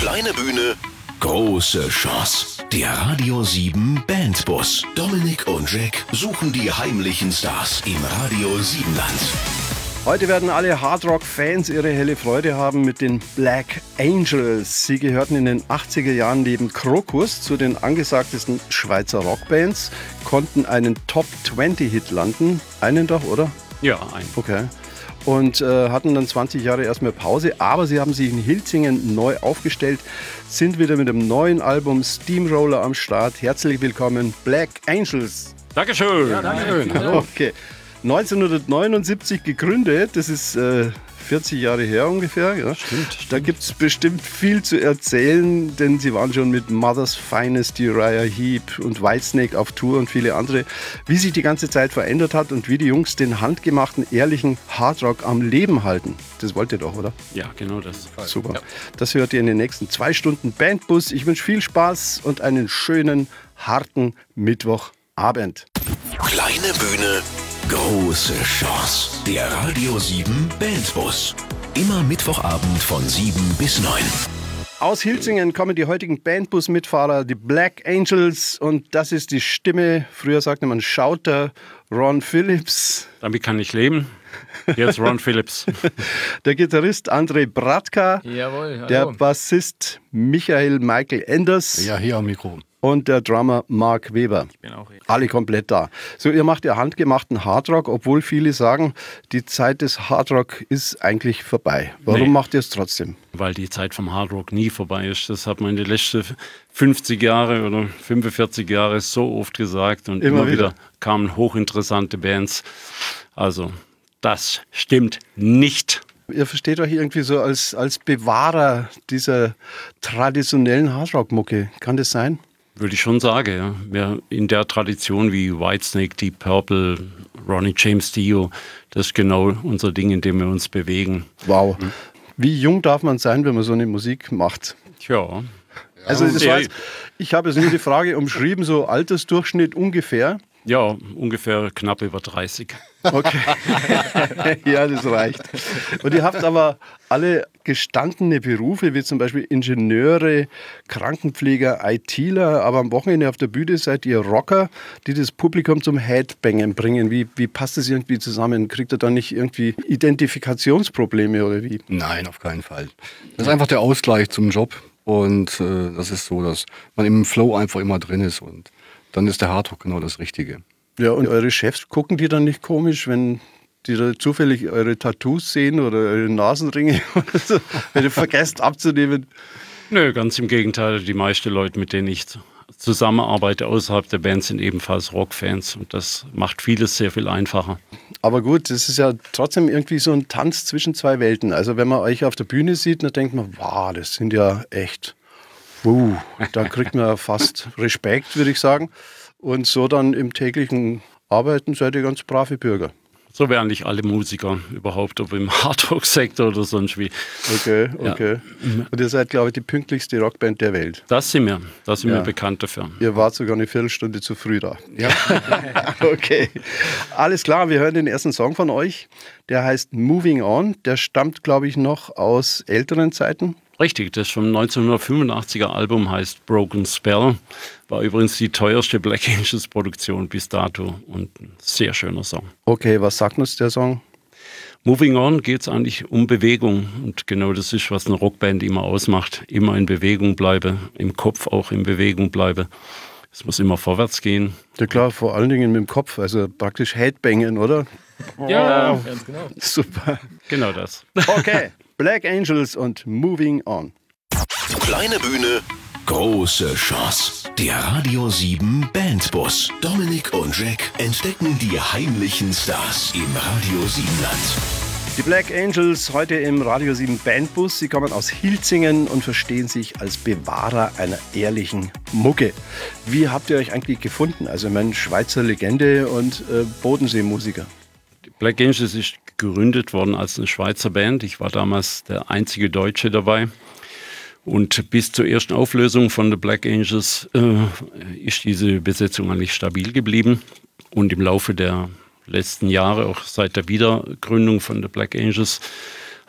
Kleine Bühne, große Chance. Der Radio 7 Bandbus. Dominik und Jack suchen die heimlichen Stars im Radio 7 Land. Heute werden alle Hardrock-Fans ihre helle Freude haben mit den Black Angels. Sie gehörten in den 80er Jahren neben Krokus zu den angesagtesten Schweizer Rockbands, konnten einen Top-20-Hit landen. Einen doch, oder? Ja, einen. Okay. Und äh, hatten dann 20 Jahre erstmal Pause, aber sie haben sich in Hilzingen neu aufgestellt, sind wieder mit einem neuen Album Steamroller am Start. Herzlich willkommen, Black Angels. Dankeschön. Ja, Dankeschön. Hallo. Okay. 1979 gegründet, das ist äh, 40 Jahre her ungefähr. Ja. Stimmt, stimmt. Da gibt es bestimmt viel zu erzählen, denn sie waren schon mit Mother's Finest, Uriah Heep und Whitesnake auf Tour und viele andere. Wie sich die ganze Zeit verändert hat und wie die Jungs den handgemachten, ehrlichen Hardrock am Leben halten. Das wollt ihr doch, oder? Ja, genau das. Super. Ja. Das hört ihr in den nächsten zwei Stunden Bandbus. Ich wünsche viel Spaß und einen schönen, harten Mittwochabend. Kleine Bühne, Große Chance. Der Radio 7 Bandbus. Immer Mittwochabend von 7 bis 9. Aus Hilzingen kommen die heutigen Bandbus-Mitfahrer, die Black Angels. Und das ist die Stimme, früher sagte man Schauter, Ron Phillips. Damit kann ich leben. Jetzt Ron Phillips. Der Gitarrist André Bratka. Jawohl, hallo. Der Bassist Michael Michael Enders. Ja, hier am Mikro und der Drummer Mark Weber. Ich bin auch hier. Alle komplett da. So, ihr macht ja handgemachten Hardrock, obwohl viele sagen, die Zeit des Hardrock ist eigentlich vorbei. Warum nee, macht ihr es trotzdem? Weil die Zeit vom Hardrock nie vorbei ist. Das hat man in den letzten 50 Jahre oder 45 Jahre so oft gesagt und immer, immer wieder. wieder kamen hochinteressante Bands. Also, das stimmt nicht. Ihr versteht euch irgendwie so als, als Bewahrer dieser traditionellen Hardrock-Mucke. Kann das sein? Würde ich schon sagen, ja. ja. In der Tradition wie Whitesnake, Deep Purple, Ronnie James Dio, das ist genau unser Ding, in dem wir uns bewegen. Wow. Mhm. Wie jung darf man sein, wenn man so eine Musik macht? Tja. Also das heißt, ich habe jetzt nur die Frage umschrieben, so Altersdurchschnitt ungefähr. Ja, ungefähr knapp über 30. Okay. ja, das reicht. Und ihr habt aber alle gestandene Berufe, wie zum Beispiel Ingenieure, Krankenpfleger, ITler, aber am Wochenende auf der Bühne seid ihr Rocker, die das Publikum zum Headbangen bringen. Wie, wie passt das irgendwie zusammen? Kriegt ihr da nicht irgendwie Identifikationsprobleme oder wie? Nein, auf keinen Fall. Das ist einfach der Ausgleich zum Job. Und äh, das ist so, dass man im Flow einfach immer drin ist und dann ist der Hardrock genau das Richtige. Ja, und eure Chefs gucken die dann nicht komisch, wenn die da zufällig eure Tattoos sehen oder eure Nasenringe oder so, wenn ihr vergesst abzunehmen? Nö, ganz im Gegenteil. Die meisten Leute, mit denen ich zusammenarbeite außerhalb der Band, sind ebenfalls Rockfans und das macht vieles sehr viel einfacher. Aber gut, das ist ja trotzdem irgendwie so ein Tanz zwischen zwei Welten. Also wenn man euch auf der Bühne sieht, dann denkt man, wow, das sind ja echt Uh, da kriegt man fast Respekt, würde ich sagen. Und so dann im täglichen Arbeiten seid ihr ganz brave Bürger. So wären nicht alle Musiker überhaupt, ob im Hardrock-Sektor oder sonst wie. Okay, okay. Ja. Und ihr seid, glaube ich, die pünktlichste Rockband der Welt. Das sind wir. Da sind ja. wir bekannt dafür. Ihr wart sogar eine Viertelstunde zu früh da. Ja. okay. Alles klar, wir hören den ersten Song von euch. Der heißt Moving On. Der stammt, glaube ich, noch aus älteren Zeiten. Richtig, das vom 1985er Album heißt Broken Spell. War übrigens die teuerste Black Angels Produktion bis dato und ein sehr schöner Song. Okay, was sagt uns der Song? Moving On geht es eigentlich um Bewegung und genau das ist, was eine Rockband immer ausmacht. Immer in Bewegung bleibe, im Kopf auch in Bewegung bleibe. Es muss immer vorwärts gehen. Ja klar, vor allen Dingen mit dem Kopf, also praktisch Headbangen, oder? Ja, wow. ganz genau. Super. Genau das. Okay. Black Angels und Moving On. Kleine Bühne, große Chance. Der Radio 7 Bandbus. Dominik und Jack entdecken die heimlichen Stars im Radio 7 Land. Die Black Angels heute im Radio 7 Bandbus. Sie kommen aus Hilzingen und verstehen sich als Bewahrer einer ehrlichen Mucke. Wie habt ihr euch eigentlich gefunden? Also, mein Schweizer Legende und äh, Bodenseemusiker. Black Angels ist gegründet worden als eine Schweizer Band. Ich war damals der einzige Deutsche dabei. Und bis zur ersten Auflösung von The Black Angels äh, ist diese Besetzung eigentlich stabil geblieben. Und im Laufe der letzten Jahre, auch seit der Wiedergründung von The Black Angels,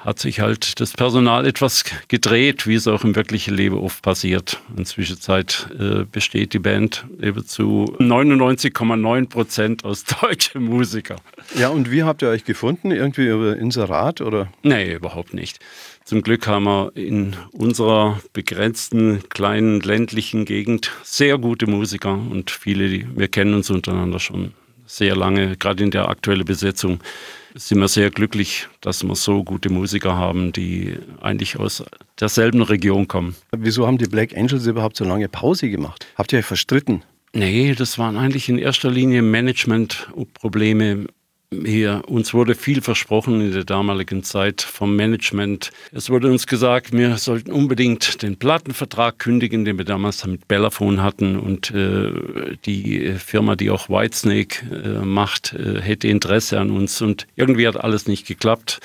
hat sich halt das Personal etwas gedreht, wie es auch im wirklichen Leben oft passiert. Inzwischen äh, besteht die Band eben zu 99,9 Prozent aus deutschen Musikern. Ja, und wie habt ihr euch gefunden? Irgendwie über Inserat oder? Nee, überhaupt nicht. Zum Glück haben wir in unserer begrenzten, kleinen, ländlichen Gegend sehr gute Musiker und viele, wir kennen uns untereinander schon sehr lange, gerade in der aktuellen Besetzung sind wir sehr glücklich, dass wir so gute Musiker haben, die eigentlich aus derselben Region kommen. Wieso haben die Black Angels überhaupt so lange Pause gemacht? Habt ihr euch verstritten? Nee, das waren eigentlich in erster Linie Management-Probleme hier, uns wurde viel versprochen in der damaligen Zeit vom Management. Es wurde uns gesagt, wir sollten unbedingt den Plattenvertrag kündigen, den wir damals mit Bellaphone hatten. Und äh, die Firma, die auch Whitesnake äh, macht, äh, hätte Interesse an uns. Und irgendwie hat alles nicht geklappt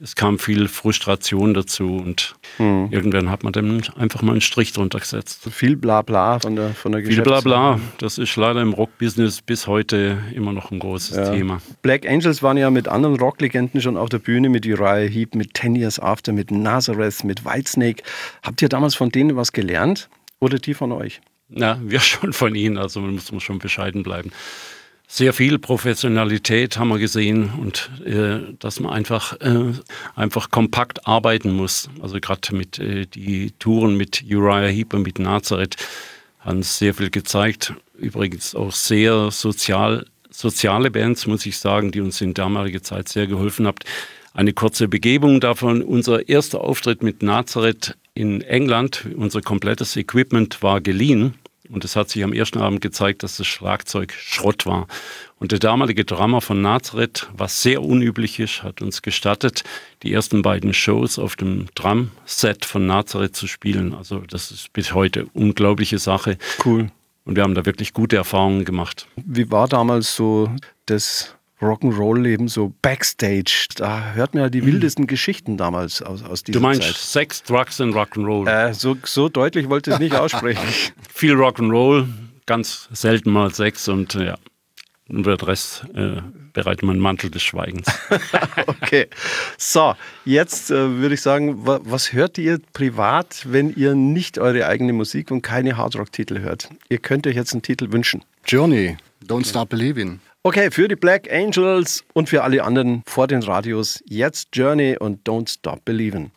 es kam viel Frustration dazu und mhm. irgendwann hat man dann einfach mal einen Strich drunter gesetzt. Viel Blabla von der, von der Viel Blabla, das ist leider im Rockbusiness bis heute immer noch ein großes ja. Thema. Black Angels waren ja mit anderen Rocklegenden schon auf der Bühne, mit Uriah Heep, mit Ten Years After, mit Nazareth, mit Whitesnake. Habt ihr damals von denen was gelernt oder die von euch? Na, wir schon von ihnen, also man muss schon bescheiden bleiben sehr viel Professionalität haben wir gesehen und äh, dass man einfach, äh, einfach kompakt arbeiten muss. Also gerade mit äh, die Touren mit Uriah Heep und mit Nazareth haben sehr viel gezeigt. Übrigens auch sehr sozial, soziale Bands, muss ich sagen, die uns in damaliger Zeit sehr geholfen haben. Eine kurze Begebung davon. Unser erster Auftritt mit Nazareth in England, unser komplettes Equipment war geliehen und es hat sich am ersten Abend gezeigt, dass das Schlagzeug Schrott war. Und der damalige Drummer von Nazareth, was sehr unüblich ist, hat uns gestattet, die ersten beiden Shows auf dem Drumset von Nazareth zu spielen. Also das ist bis heute eine unglaubliche Sache. Cool. Und wir haben da wirklich gute Erfahrungen gemacht. Wie war damals so das Rock'n'Roll-Leben so Backstage. Da hört man ja die mhm. wildesten Geschichten damals aus, aus dieser Zeit. Du meinst Zeit. Sex, Drugs und Rock'n'Roll? Äh, so, so deutlich wollte ich es nicht aussprechen. Viel Rock'n'Roll, ganz selten mal Sex und ja. Und der Rest äh, bereitet man einen Mantel des Schweigens. okay. So, jetzt äh, würde ich sagen, wa was hört ihr privat, wenn ihr nicht eure eigene Musik und keine Hardrock-Titel hört? Ihr könnt euch jetzt einen Titel wünschen. Journey, Don't Stop Believing. Okay, für die Black Angels und für alle anderen vor den Radios jetzt Journey und Don't Stop Believing.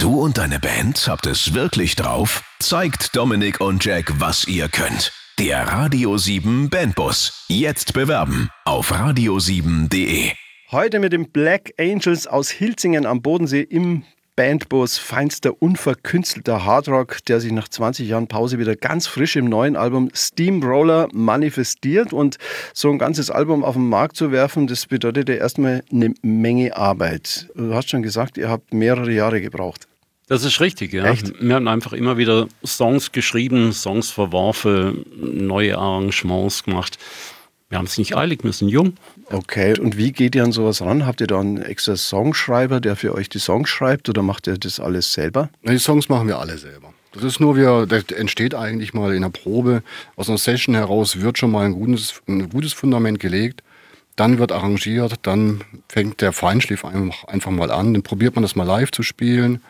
Du und deine Band habt es wirklich drauf? Zeigt Dominik und Jack, was ihr könnt. Der Radio 7 Bandbus. Jetzt bewerben auf radio7.de. Heute mit den Black Angels aus Hilzingen am Bodensee im Bandbus feinster, unverkünstelter Hardrock, der sich nach 20 Jahren Pause wieder ganz frisch im neuen Album Steamroller manifestiert. Und so ein ganzes Album auf den Markt zu werfen, das bedeutet ja erstmal eine Menge Arbeit. Du hast schon gesagt, ihr habt mehrere Jahre gebraucht. Das ist richtig, ja. Echt? Wir haben einfach immer wieder Songs geschrieben, Songs verworfen, neue Arrangements gemacht. Wir haben es nicht eilig, wir sind jung. Okay, und wie geht ihr an sowas ran? Habt ihr da einen extra Songschreiber, der für euch die Songs schreibt oder macht ihr das alles selber? Die Songs machen wir alle selber. Das ist nur, wir, das entsteht eigentlich mal in der Probe. Aus einer Session heraus wird schon mal ein gutes, ein gutes Fundament gelegt. Dann wird arrangiert, dann fängt der Feinschliff einfach mal an. Dann probiert man das mal live zu spielen,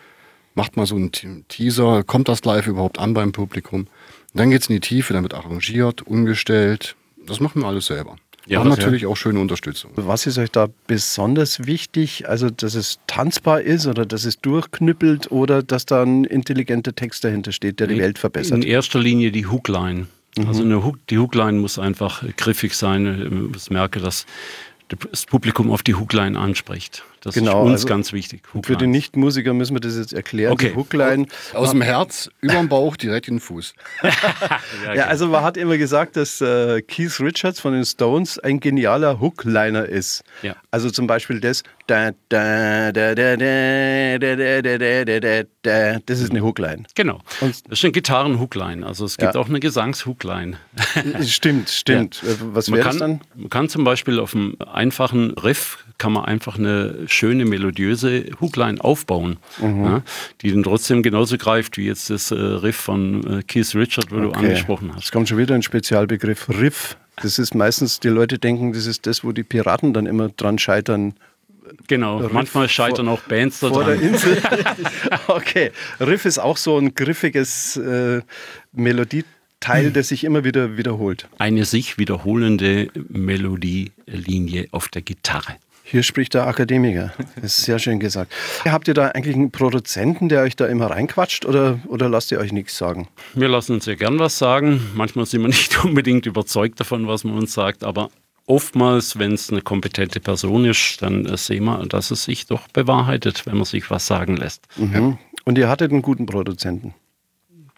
macht mal so einen Teaser, kommt das live überhaupt an beim Publikum. dann geht es in die Tiefe, dann wird arrangiert, umgestellt. Das machen wir alles selber. Ja, haben natürlich ja. auch schöne Unterstützung. Was ist euch da besonders wichtig? Also, dass es tanzbar ist oder dass es durchknüppelt oder dass da ein intelligenter Text dahinter steht, der die Welt verbessert? In erster Linie die Hookline. Mhm. Also eine Hook, die Hookline muss einfach griffig sein. Ich merke, dass das Publikum auf die Hookline anspricht. Das genau, ist uns also ganz wichtig. Hookline. Für den Nichtmusiker müssen wir das jetzt erklären. Okay. Die Hookline. Aus dem Herz, über den Bauch, direkt in den Fuß. ja, ja, also man hat immer gesagt, dass äh, Keith Richards von den Stones ein genialer Hookliner ist. Ja. Also zum Beispiel das. Das ist eine Hookline. Genau. Das ist eine Gitarren-Hookline. Also es gibt ja. auch eine Gesangs-Hookline. stimmt, stimmt. Was wäre das dann? Man kann zum Beispiel auf einem einfachen Riff kann man einfach eine schöne melodiöse Hookline aufbauen, mhm. ja, die dann trotzdem genauso greift wie jetzt das äh, Riff von äh, Keith Richard, wo okay. du angesprochen hast. Es kommt schon wieder ein Spezialbegriff Riff. Das ist meistens, die Leute denken, das ist das, wo die Piraten dann immer dran scheitern. Genau, Riff manchmal scheitern vor, auch Bands da vor der dran. Insel. okay, Riff ist auch so ein griffiges äh, Melodieteil, das sich immer wieder wiederholt. Eine sich wiederholende Melodielinie auf der Gitarre. Hier spricht der Akademiker. Das ist sehr schön gesagt. Habt ihr da eigentlich einen Produzenten, der euch da immer reinquatscht oder, oder lasst ihr euch nichts sagen? Wir lassen uns ja gern was sagen. Manchmal sind wir nicht unbedingt überzeugt davon, was man uns sagt, aber oftmals, wenn es eine kompetente Person ist, dann äh, sehen wir, dass es sich doch bewahrheitet, wenn man sich was sagen lässt. Mhm. Und ihr hattet einen guten Produzenten.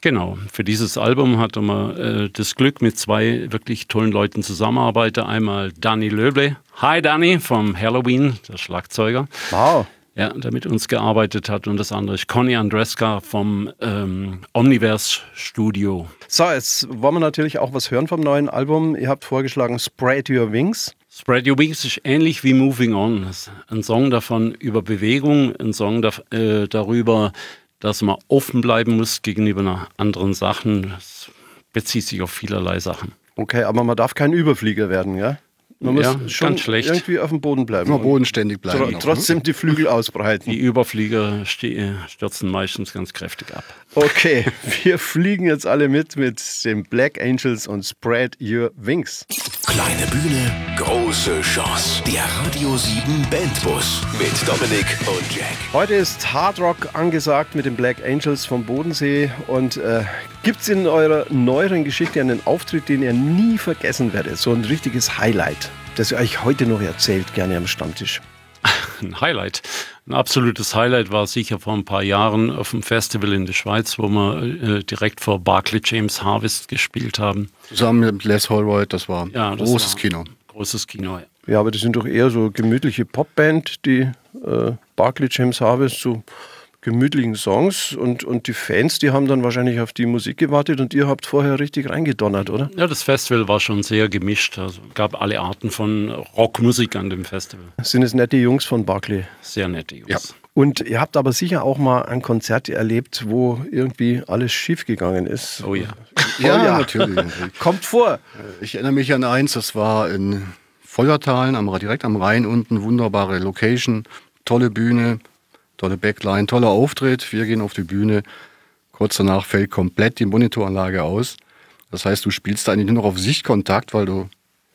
Genau, für dieses Album hatte man äh, das Glück, mit zwei wirklich tollen Leuten zusammenzuarbeiten. Einmal Danny Löble. Hi Danny vom Halloween, der Schlagzeuger. Wow. Ja, der mit uns gearbeitet hat. Und das andere ist Conny Andreska vom ähm, Omniverse Studio. So, jetzt wollen wir natürlich auch was hören vom neuen Album. Ihr habt vorgeschlagen Spread Your Wings. Spread Your Wings ist ähnlich wie Moving On. Ein Song davon über Bewegung, ein Song da, äh, darüber, dass man offen bleiben muss gegenüber anderen Sachen. Das bezieht sich auf vielerlei Sachen. Okay, aber man darf kein Überflieger werden, ja? Man Ja, muss schon ganz schlecht. irgendwie auf dem Boden bleiben. Immer bodenständig bleiben. tro auch, ne? trotzdem die Flügel ausbreiten. Die Überflieger ste- stürzen meistens ganz kräftig ab. Okay, wir fliegen jetzt alle mit mit den Black Angels und Spread Your Wings. Kleine Bühne, große Chance. Der Radio 7 Bandbus mit Dominik und Jack. Heute ist Hard Rock angesagt mit den Black Angels vom Bodensee. Und äh, gibt es in eurer neueren Geschichte einen Auftritt, den ihr nie vergessen werdet? So ein richtiges Highlight, das ihr euch heute noch erzählt, gerne am Stammtisch. Ein Highlight. Ein absolutes Highlight war sicher vor ein paar Jahren auf dem Festival in der Schweiz, wo wir äh, direkt vor Barclay James Harvest gespielt haben. Zusammen mit Les Holroyd, das war Ja, ein großes war- Kino. Großes Kino, ja. Ja, aber das sind doch eher so gemütliche Popband, die äh, Barclay James Harvest, so gemütlichen Songs. Und, und die Fans, die haben dann wahrscheinlich auf die Musik gewartet und ihr habt vorher richtig reingedonnert, oder? Ja, das Festival war schon sehr gemischt. Also gab alle Arten von Rockmusik an dem Festival. Sind es nette Jungs von Barclay? Sehr nette Jungs. Ja. Und ihr habt aber sicher auch mal ein Konzert erlebt, wo irgendwie alles schief gegangen ist. Oh ja. Ja, ja. natürlich. Kommt vor. Ich erinnere mich an eins, das war in Feuertalen, am, direkt am Rhein unten, wunderbare Location, tolle Bühne, tolle Backline, toller Auftritt. Wir gehen auf die Bühne. Kurz danach fällt komplett die Monitoranlage aus. Das heißt, du spielst da eigentlich nur noch auf Sichtkontakt, weil du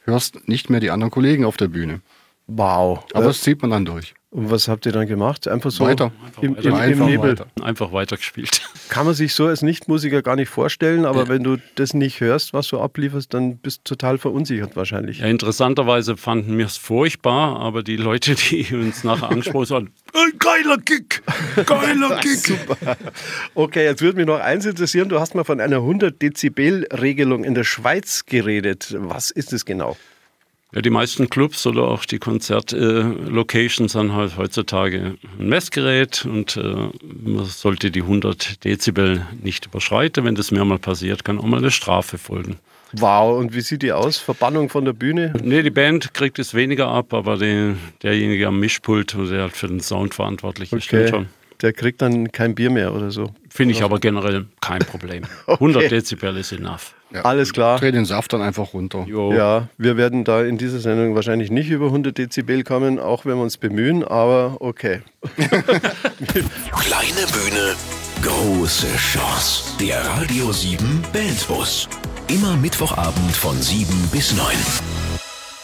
hörst nicht mehr die anderen Kollegen auf der Bühne. Wow. Aber Äh, das zieht man dann durch. Und was habt ihr dann gemacht? Einfach so Weiter. im, im, im Einfach Nebel. weiter. Einfach weitergespielt. Kann man sich so als Nichtmusiker gar nicht vorstellen, aber wenn du das nicht hörst, was du ablieferst, dann bist du total verunsichert wahrscheinlich. Ja, interessanterweise fanden wir es furchtbar, aber die Leute, die uns nachher angesprochen haben, "Ey, geiler Kick, geiler Kick. Okay, jetzt würde mich noch eins interessieren. Du hast mal von einer 100 Dezibel-Regelung in der Schweiz geredet. Was ist es genau? Ja, die meisten Clubs oder auch die Konzertlocations haben halt heutzutage ein Messgerät und äh, man sollte die 100 Dezibel nicht überschreiten. Wenn das mehrmal passiert, kann auch mal eine Strafe folgen. Wow, und wie sieht die aus? Verbannung von der Bühne? Nee, die Band kriegt es weniger ab, aber die, derjenige am Mischpult, der halt für den Sound verantwortlich ist, stimmt schon. Der kriegt dann kein Bier mehr oder so. Finde ich aber generell kein Problem. 100 Dezibel ist enough. Ja. Alles klar. Dreh den Saft dann einfach runter. Jo. Ja, wir werden da in dieser Sendung wahrscheinlich nicht über 100 Dezibel kommen, auch wenn wir uns bemühen, aber okay. Kleine Bühne, große Chance. Der Radio 7 Bandbus. Immer Mittwochabend von 7 bis 9.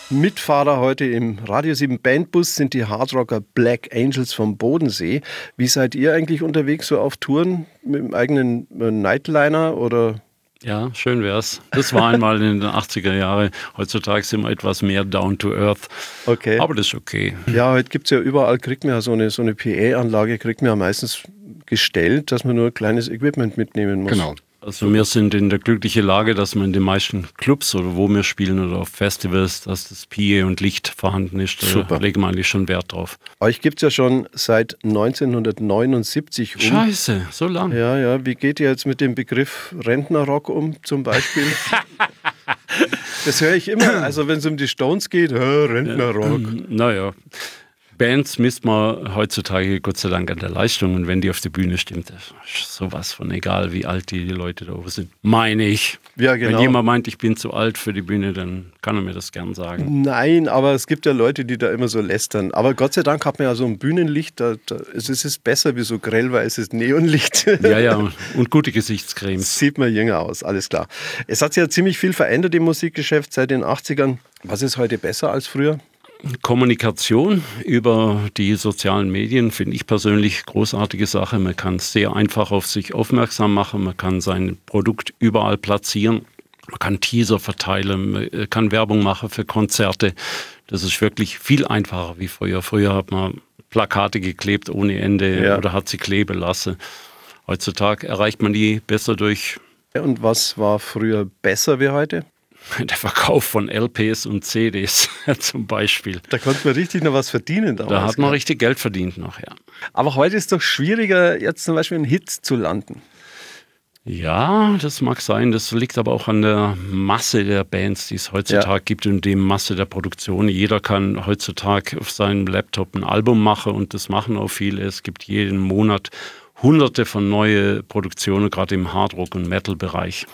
Mitfahrer heute im Radio 7 Bandbus sind die Hardrocker Black Angels vom Bodensee. Wie seid ihr eigentlich unterwegs so auf Touren mit dem eigenen äh, Nightliner oder Ja, schön wär's. Das war einmal in den 80er Jahren. Heutzutage sind wir etwas mehr down to earth. Okay. Aber das ist okay. Ja, heute gibt es ja überall, kriegt man ja so eine, so eine PA-Anlage, kriegt man ja meistens gestellt, dass man nur kleines Equipment mitnehmen muss. Genau. Also wir sind in der glücklichen Lage, dass wir in den meisten Clubs oder wo wir spielen oder auf Festivals, dass das PA und Licht vorhanden ist. Da Super. legen wir eigentlich schon Wert drauf. Euch gibt es ja schon seit 1979 um. Scheiße, so lang. Ja, ja, wie geht ihr jetzt mit dem Begriff Rentnerrock um zum Beispiel? das höre ich immer. Also wenn es um die Stones geht, Rentnerrock. Naja, Bands misst man heutzutage Gott sei Dank an der Leistung und wenn die auf der Bühne stimmt, ist sowas von egal, wie alt die, Leute da oben sind. Meine ich. Ja, genau. Wenn jemand meint, ich bin zu alt für die Bühne, dann kann er mir das gern sagen. Nein, aber es gibt ja Leute, die da immer so lästern. Aber Gott sei Dank hat man ja so ein Bühnenlicht, da, da, es ist besser wie so grellweißes Neonlicht. Ja, ja, und gute Gesichtscremes. Sieht man jünger aus, alles klar. Es hat sich ja ziemlich viel verändert im Musikgeschäft seit den 80ern. Was ist heute besser als früher? Kommunikation über die sozialen Medien finde ich persönlich großartige Sache. Man kann sehr einfach auf sich aufmerksam machen, man kann sein Produkt überall platzieren, man kann Teaser verteilen, man kann Werbung machen für Konzerte. Das ist wirklich viel einfacher wie früher. Früher hat man Plakate geklebt ohne Ende ja. oder hat sie kleben lassen. Heutzutage erreicht man die besser durch. Und was war früher besser wie heute? der Verkauf von LPs und CDs zum Beispiel. Da konnte man richtig noch was verdienen. Damals, da hat man richtig Geld verdient noch, ja. Aber heute ist es doch schwieriger, jetzt zum Beispiel einen Hit zu landen. Ja, das mag sein. Das liegt aber auch an der Masse der Bands, die es heutzutage ja. gibt und dem Masse der Produktion. Jeder kann heutzutage auf seinem Laptop ein Album machen und das machen auch viele. Es gibt jeden Monat hunderte von neue Produktionen, gerade im Hardrock- und Metal-Bereich.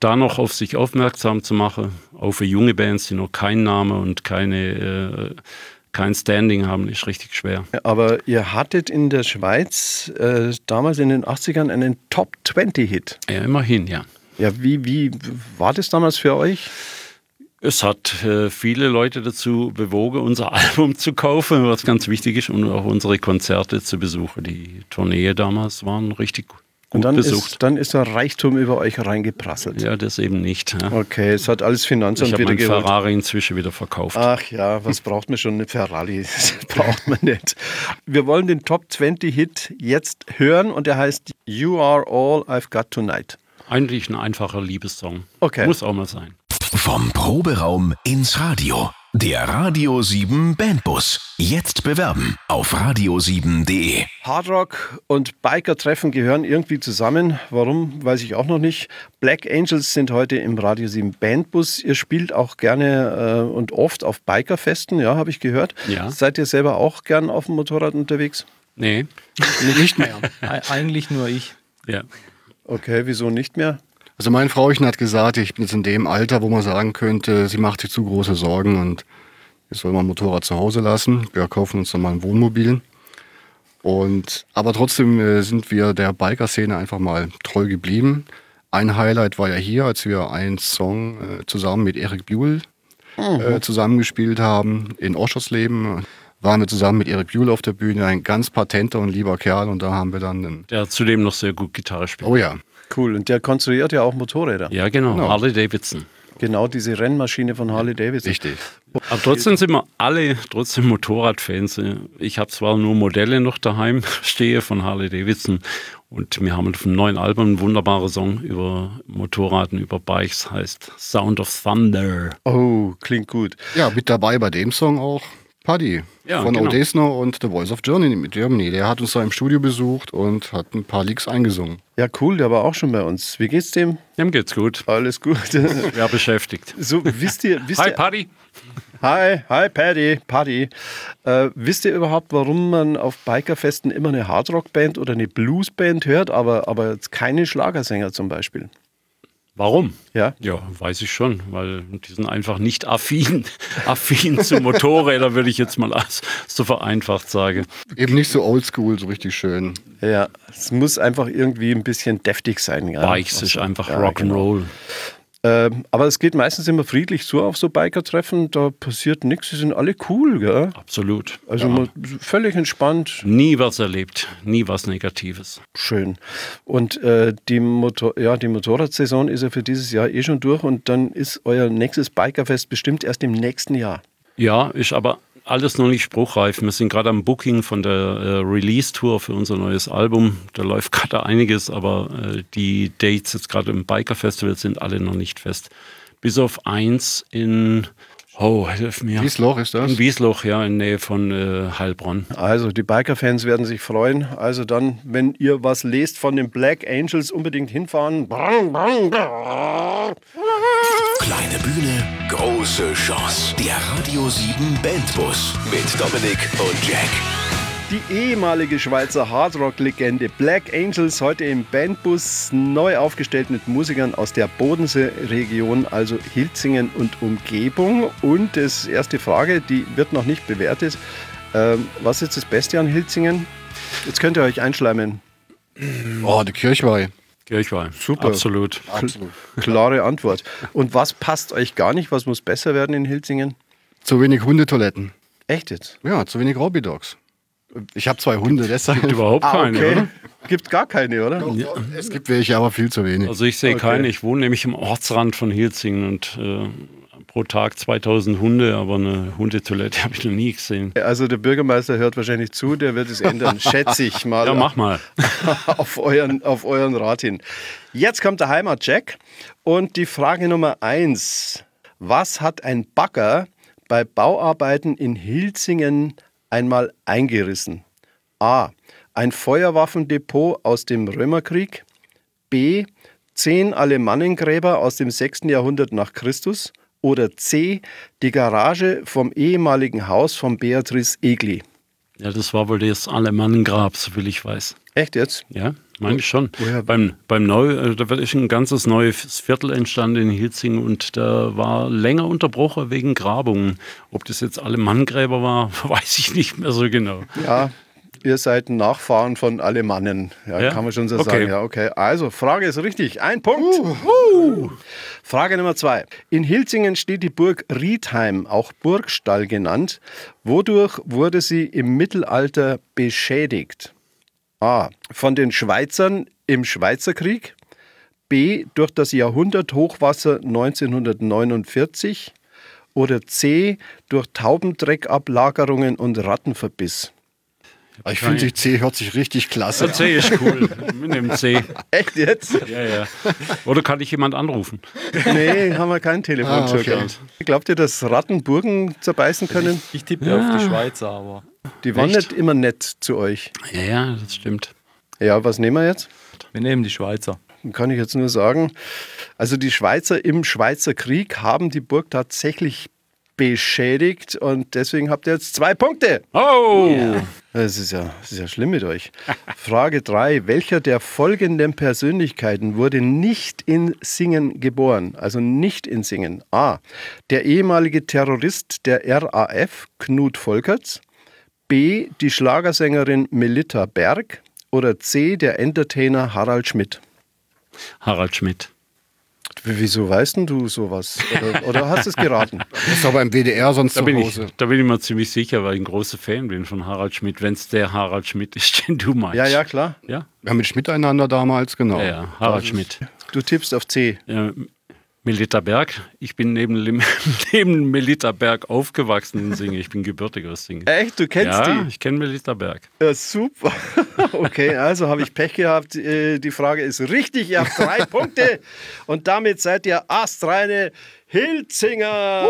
Da noch auf sich aufmerksam zu machen, auch für junge Bands, die noch keinen Namen und keine, äh, kein Standing haben, ist richtig schwer. Aber ihr hattet in der Schweiz äh, damals in den 80ern einen Top-20-Hit. Ja, immerhin, ja. Ja, wie, wie war das damals für euch? Es hat äh, viele Leute dazu bewogen, unser Album zu kaufen, was ganz wichtig ist, und auch unsere Konzerte zu besuchen. Die Tournee damals waren richtig gut und dann besucht. Ist, dann ist der Reichtum über euch reingeprasselt. Ja, das eben nicht. Ja. Okay, es hat alles Finanzamt ich wieder geholt. Ferrari inzwischen wieder verkauft. Ach ja, was braucht man schon eine Ferrari? Das braucht man nicht. Wir wollen den Top 20 Hit jetzt hören und der heißt You Are All I've Got Tonight. Eigentlich ein einfacher Liebessong. Okay. Muss auch mal sein. Vom Proberaum ins Radio. Der Radio 7 Bandbus. Jetzt bewerben auf radio7.de. Hardrock und Biker-Treffen gehören irgendwie zusammen. Warum, weiß ich auch noch nicht. Black Angels sind heute im Radio 7 Bandbus. Ihr spielt auch gerne äh, und oft auf Bikerfesten, ja, habe ich gehört. Ja. Seid ihr selber auch gern auf dem Motorrad unterwegs? Nee. Nicht mehr. Eigentlich nur ich. Ja. Okay, wieso nicht mehr? Also mein Frauchen hat gesagt, ich bin jetzt in dem Alter, wo man sagen könnte, sie macht sich zu große Sorgen und ich soll mein Motorrad zu Hause lassen. Wir kaufen uns dann mal ein Wohnmobil. Und, aber trotzdem äh, sind wir der Biker-Szene einfach mal treu geblieben. Ein Highlight war ja hier, als wir einen Song äh, zusammen mit Eric Buell äh, mhm. zusammengespielt haben in Oschersleben waren wir zusammen mit Erik Buell auf der Bühne, ein ganz patenter und lieber Kerl und da haben wir dann... Der zudem noch sehr gut Gitarre spielt. Oh ja. Cool. Und der konstruiert ja auch Motorräder. Ja, genau. genau. Harley Davidson. Genau, diese Rennmaschine von Harley Davidson. Richtig. Aber trotzdem sind wir alle trotzdem Motorradfans. Ich habe zwar nur Modelle noch daheim stehe von Harley Davidson und wir haben auf dem neuen Album einen wunderbaren Song über Motorraden, über Bikes, heißt Sound of Thunder. Oh, klingt gut. Ja, mit dabei bei dem Song auch Paddy ja, von genau. Odesner und The Voice of Germany. Der hat uns da im Studio besucht und hat ein paar Leaks eingesungen. Ja, cool, der war auch schon bei uns. Wie geht's dem? Dem geht's gut. Alles gut. ja, beschäftigt. So, wisst ihr. Wisst hi, ihr, Paddy. Hi, hi, Paddy, Paddy. Äh, wisst ihr überhaupt, warum man auf Bikerfesten immer eine Hardrock-Band oder eine Blues-Band hört, aber, aber jetzt keine Schlagersänger zum Beispiel? Warum? Ja? Ja, weiß ich schon, weil die sind einfach nicht affin, affin zu Motorrädern, würde ich jetzt mal so vereinfacht sagen. Eben nicht so oldschool, so richtig schön. Ja, es muss einfach irgendwie ein bisschen deftig sein. Ja. Bikes ist einfach ja, Rock'n'Roll. Genau. Ähm, aber es geht meistens immer friedlich zu auf so Biker-Treffen. Da passiert nichts. Sie sind alle cool, gell? Absolut. Also ja. völlig entspannt. Nie was erlebt, nie was Negatives. Schön. Und äh, die, Motor ja, die Motorradsaison ist ja für dieses Jahr eh schon durch und dann ist euer nächstes Bikerfest bestimmt erst im nächsten Jahr. Ja, ist aber alles noch nicht spruchreif. Wir sind gerade am Booking von der äh, Release-Tour für unser neues Album. Da läuft gerade einiges, aber äh, die Dates jetzt gerade im Biker-Festival sind alle noch nicht fest. Bis auf eins in Oh, hilf mir. Wiesloch ist das? In Wiesloch, ja, in Nähe von äh, Heilbronn. Also, die Biker-Fans werden sich freuen. Also dann, wenn ihr was lest von den Black Angels, unbedingt hinfahren. Kleine Bühne, große Chance. Der Radio 7 Bandbus mit Dominik und Jack. Die ehemalige Schweizer Hardrock-Legende Black Angels heute im Bandbus neu aufgestellt mit Musikern aus der Bodensee-Region, also Hilzingen und Umgebung. Und das erste Frage, die wird noch nicht bewertet. Ähm, was ist das Beste an Hilzingen? Jetzt könnt ihr euch einschleimen. Oh, die Kirchweih. Kirchweih. Super. Absolut. Absolut. Klare Antwort. Und was passt euch gar nicht? Was muss besser werden in Hilzingen? Zu wenig Hundetoiletten. Echt jetzt? Ja, zu wenig Robby Dogs. Ich habe zwei Hunde, deshalb. Überhaupt keine, oder? Ah, Gibt gar keine, oder? Es gibt welche, aber viel zu wenig. Also ich sehe keine. Ich wohne nämlich am Ortsrand von Hilzingen und äh, pro Tag 2000 Hunde, aber eine Hundetoilette habe ich noch nie gesehen. Also der Bürgermeister hört wahrscheinlich zu, der wird es ändern, schätze ich mal. Ja, mach mal. auf, euren, auf euren Rat hin. Jetzt kommt der Heimatcheck und die Frage Nummer eins. Was hat ein Bagger bei Bauarbeiten in Hilzingen einmal eingerissen? A. Ein Feuerwaffendepot aus dem Römerkrieg. B. Zehn Alemannengräber aus dem 6. Jahrhundert nach Christus. Oder C. Die Garage vom ehemaligen Haus von Beatrice Egli. Ja, das war wohl das Alemannengrab, so viel ich weiß. Echt jetzt? Ja, meine ich schon. Woher- Beim, beim Neu, äh, da ist ein ganzes neues Viertel entstanden in Hilzingen und da war länger unterbrochen wegen Grabungen. Ob das jetzt Alemannengräber war, weiß ich nicht mehr so genau. Ja, ihr seid Nachfahren von Alemannen. Ja, Ja? kann man schon so Okay. sagen. Ja, okay. Also, Frage ist richtig. Ein Punkt. Uh. Frage Nummer zwei. In Hilzingen steht die Burg Riedheim, auch Burgstall genannt. Wodurch wurde sie im Mittelalter beschädigt? A. Von den Schweizern im Schweizerkrieg. B. Durch das Jahrhunderthochwasser 1949. Oder C. Durch Taubendreckablagerungen und Rattenverbiss. Ich finde, sich C hört sich richtig klasse an. C ist cool. Wir nehmen C. Echt jetzt? Ja, ja. Oder kann ich jemand anrufen? Nee, haben wir keinen Telefonjoker. Ah, okay. Glaubt ihr, dass Ratten Burgen zerbeißen können? Ich tippe auf die Schweizer, aber Die waren nicht immer nett zu euch. Ja, ja, das stimmt. Ja, was nehmen wir jetzt? wir nehmen die Schweizer. Kann ich jetzt nur sagen. Also die Schweizer im Schweizer Krieg haben die Burg tatsächlich beschädigt und deswegen habt ihr jetzt zwei Punkte. Oh! Das ist ja, das ist ja schlimm mit euch. Frage 3. Welcher der folgenden Persönlichkeiten wurde nicht in Singen geboren? Also nicht in Singen. A. Der ehemalige Terrorist der RAF, Knut Volkerts. B. Die Schlagersängerin Melitta Berg. Oder C. Der Entertainer Harald Schmidt. Harald Schmidt. Wieso weißt denn du sowas? Oder, oder hast du es geraten? Das ist doch beim WDR sonst Da zu bin, ich, Hause. da bin ich mir ziemlich sicher, weil ich ein großer Fan bin von Harald Schmidt, wenn es der Harald Schmidt ist, den du meinst. Ja, ja, klar. Ja, Wir haben mit Schmidt einander damals, genau. ja, ja Harald Schmidt. Du tippst auf C. Ja, Melita Berg. Ich bin neben, neben Melita Berg aufgewachsen in Singen. Ich bin gebürtig aus Singen. Echt? Du kennst ja, die? ich kenne Melita Berg. Ja, super. Okay, also habe ich Pech gehabt. Äh, Die Frage ist richtig. Ihr habt drei Punkte und damit seid ihr astreine Hilzinger.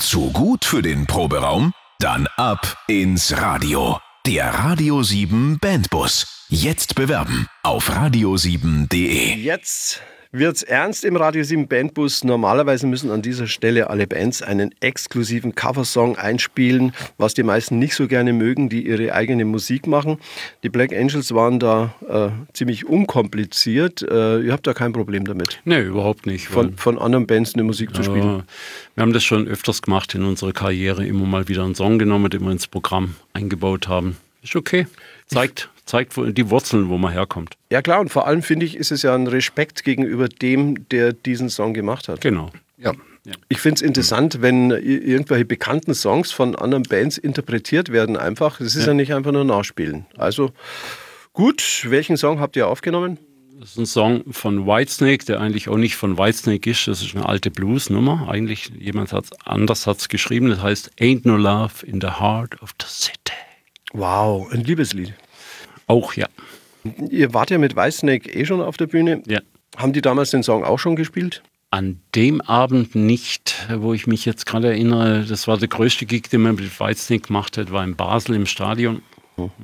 Zu gut für den Proberaum? Dann ab ins Radio. Der Radio 7 Bandbus. Jetzt bewerben auf radio7.de. Jetzt wird's ernst im Radio 7 Bandbus. Normalerweise müssen an dieser Stelle alle Bands einen exklusiven Coversong einspielen, was die meisten nicht so gerne mögen, die ihre eigene Musik machen. Die Black Angels waren da äh, ziemlich unkompliziert. Äh, ihr habt da kein Problem damit, Nee, überhaupt nicht. von, von anderen Bands eine Musik zu spielen. Ja, wir haben das schon öfters gemacht in unserer Karriere, immer mal wieder einen Song genommen, den wir ins Programm eingebaut haben. Ist okay. Zeigt, zeigt die Wurzeln, wo man herkommt. Ja klar, und vor allem finde ich, ist es ja ein Respekt gegenüber dem, der diesen Song gemacht hat. Genau. Ja. Ich finde es interessant, wenn irgendwelche bekannten Songs von anderen Bands interpretiert werden einfach. Es ist ja. nicht einfach nur Nachspielen. Also gut, welchen Song habt ihr aufgenommen? Das ist ein Song von Whitesnake, der eigentlich auch nicht von Whitesnake ist. Das ist eine alte Bluesnummer. Eigentlich jemand hat's anders hat's geschrieben. Das heißt Ain't No Love in the Heart of the City. Wow, ein Liebeslied. Auch ja. Ihr wart ja mit Whitesnake eh schon auf der Bühne. Ja. Haben die damals den Song auch schon gespielt? An dem Abend nicht, wo ich mich jetzt gerade erinnere, das war der größte Gig, den man mit Whitesnake gemacht hat, war in Basel im Stadion.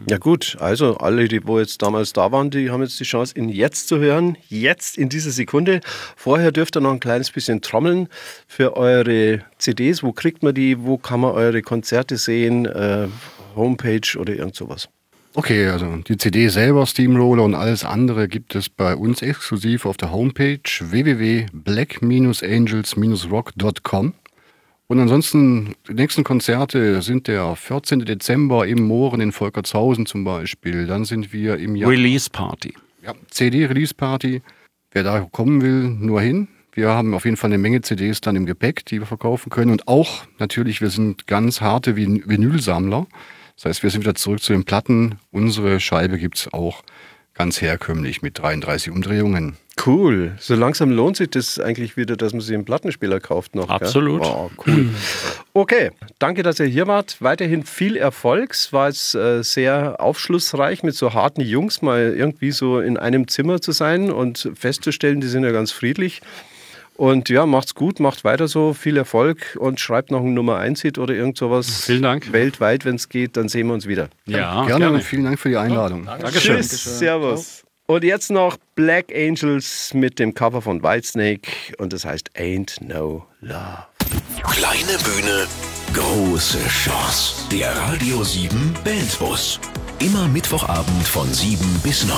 Ja gut, also alle, die wo jetzt damals da waren, die haben jetzt die Chance, ihn jetzt zu hören, jetzt in dieser Sekunde. Vorher dürft ihr noch ein kleines bisschen trommeln für eure CDs. Wo kriegt man die? Wo kann man eure Konzerte sehen? Äh, Homepage oder irgend sowas? Okay, also die CD selber, Steamroller und alles andere gibt es bei uns exklusiv auf der Homepage www.black-angels-rock.com. Und ansonsten, die nächsten Konzerte sind der 14. Dezember im Mooren in Volkertshausen zum Beispiel. Dann sind wir im Jahr. Release Party. Ja, CD-Release Party. Wer da kommen will, nur hin. Wir haben auf jeden Fall eine Menge CDs dann im Gepäck, die wir verkaufen können. Und auch natürlich, wir sind ganz harte Vin Vinylsammler. Das heißt, wir sind wieder zurück zu den Platten. Unsere Scheibe gibt es auch ganz herkömmlich mit 33 Umdrehungen. Cool. So langsam lohnt sich das eigentlich wieder, dass man sich einen Plattenspieler kauft noch. Absolut. Oh, cool. Okay, danke, dass ihr hier wart. Weiterhin viel Erfolg. Es war jetzt äh, sehr aufschlussreich, mit so harten Jungs mal irgendwie so in einem Zimmer zu sein und festzustellen, die sind ja ganz friedlich. Und ja, macht's gut, macht weiter so, viel Erfolg und schreibt noch ein Nummer 1 Hit oder irgend sowas. Vielen Dank. Weltweit, wenn es geht, dann sehen wir uns wieder. Ja, gerne, und vielen Dank für die Einladung. Dankeschön. Tschüss, Servus. Und jetzt noch Black Angels mit dem Cover von Whitesnake und das heißt Ain't No Love. Kleine Bühne, große Chance. Der Radio 7 Bandbus. Immer Mittwochabend von 7 bis 9.